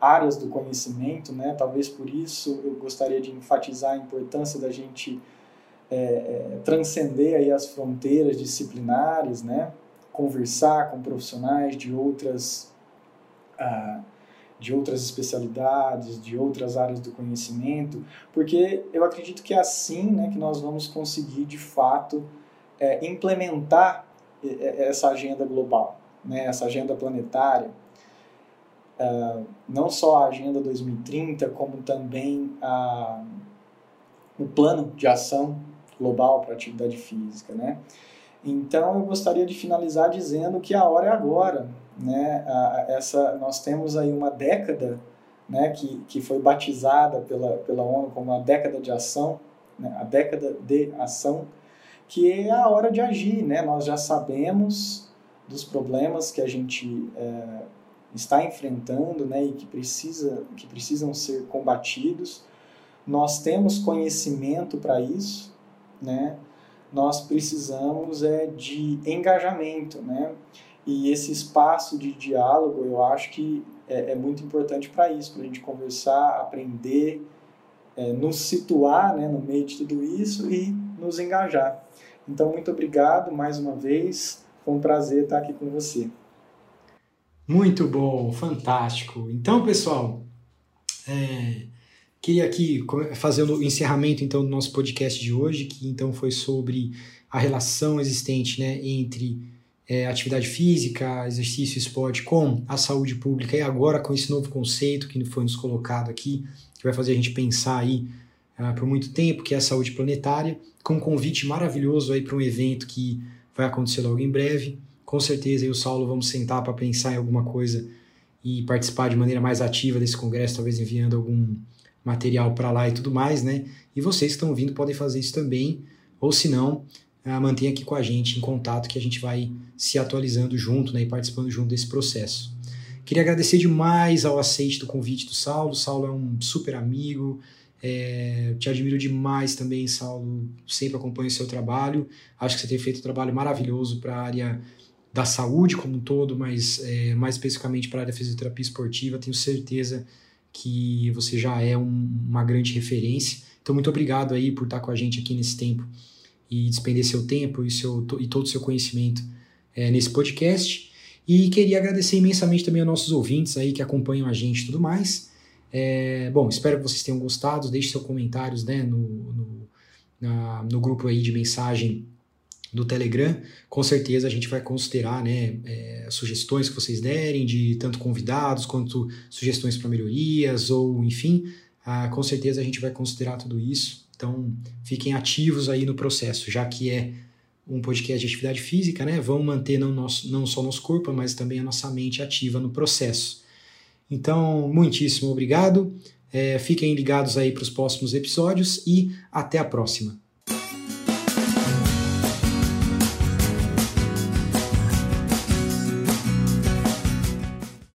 áreas do conhecimento, né? Talvez por isso eu gostaria de enfatizar a importância da gente é, é, transcender aí as fronteiras disciplinares, né? Conversar com profissionais de outras ah, de outras especialidades, de outras áreas do conhecimento, porque eu acredito que é assim, né, que nós vamos conseguir de fato é, implementar essa agenda global, né, essa agenda planetária uh, não só a Agenda 2030, como também a, o plano de ação global para atividade física, né? Então, eu gostaria de finalizar dizendo que a hora é agora, né? A, essa, nós temos aí uma década, né, que, que foi batizada pela, pela ONU como a década de ação, né? a década de ação, que é a hora de agir, né? Nós já sabemos dos problemas que a gente é, está enfrentando né, e que, precisa, que precisam ser combatidos. Nós temos conhecimento para isso, né? nós precisamos é, de engajamento. Né? E esse espaço de diálogo eu acho que é, é muito importante para isso, para a gente conversar, aprender, é, nos situar né, no meio de tudo isso e nos engajar. Então, muito obrigado mais uma vez. Foi um prazer estar aqui com você. Muito bom, fantástico. Então, pessoal, é, queria aqui fazer o encerramento então do nosso podcast de hoje, que então foi sobre a relação existente né, entre é, atividade física, exercício, esporte com a saúde pública e agora com esse novo conceito que foi nos colocado aqui, que vai fazer a gente pensar aí uh, por muito tempo, que é a saúde planetária, com um convite maravilhoso aí para um evento que vai acontecer logo em breve com certeza eu e o Saulo vamos sentar para pensar em alguma coisa e participar de maneira mais ativa desse congresso, talvez enviando algum material para lá e tudo mais, né? E vocês que estão ouvindo podem fazer isso também, ou se não, uh, mantenha aqui com a gente em contato que a gente vai se atualizando junto né, e participando junto desse processo. Queria agradecer demais ao aceite do convite do Saulo. O Saulo é um super amigo, é, te admiro demais também, Saulo. Sempre acompanho o seu trabalho. Acho que você tem feito um trabalho maravilhoso para a área da saúde como um todo, mas é, mais especificamente para a área da fisioterapia esportiva, tenho certeza que você já é um, uma grande referência. Então, muito obrigado aí por estar com a gente aqui nesse tempo e despender seu tempo e, seu, e todo o seu conhecimento é, nesse podcast. E queria agradecer imensamente também aos nossos ouvintes aí que acompanham a gente e tudo mais. É, bom, espero que vocês tenham gostado. Deixe seus comentários né, no, no, na, no grupo aí de mensagem do Telegram, com certeza a gente vai considerar né, é, sugestões que vocês derem, de tanto convidados quanto sugestões para melhorias, ou enfim, ah, com certeza a gente vai considerar tudo isso. Então fiquem ativos aí no processo, já que é um podcast de atividade física, né? Vamos manter não, nosso, não só nosso corpo, mas também a nossa mente ativa no processo. Então, muitíssimo obrigado. É, fiquem ligados aí para os próximos episódios e até a próxima.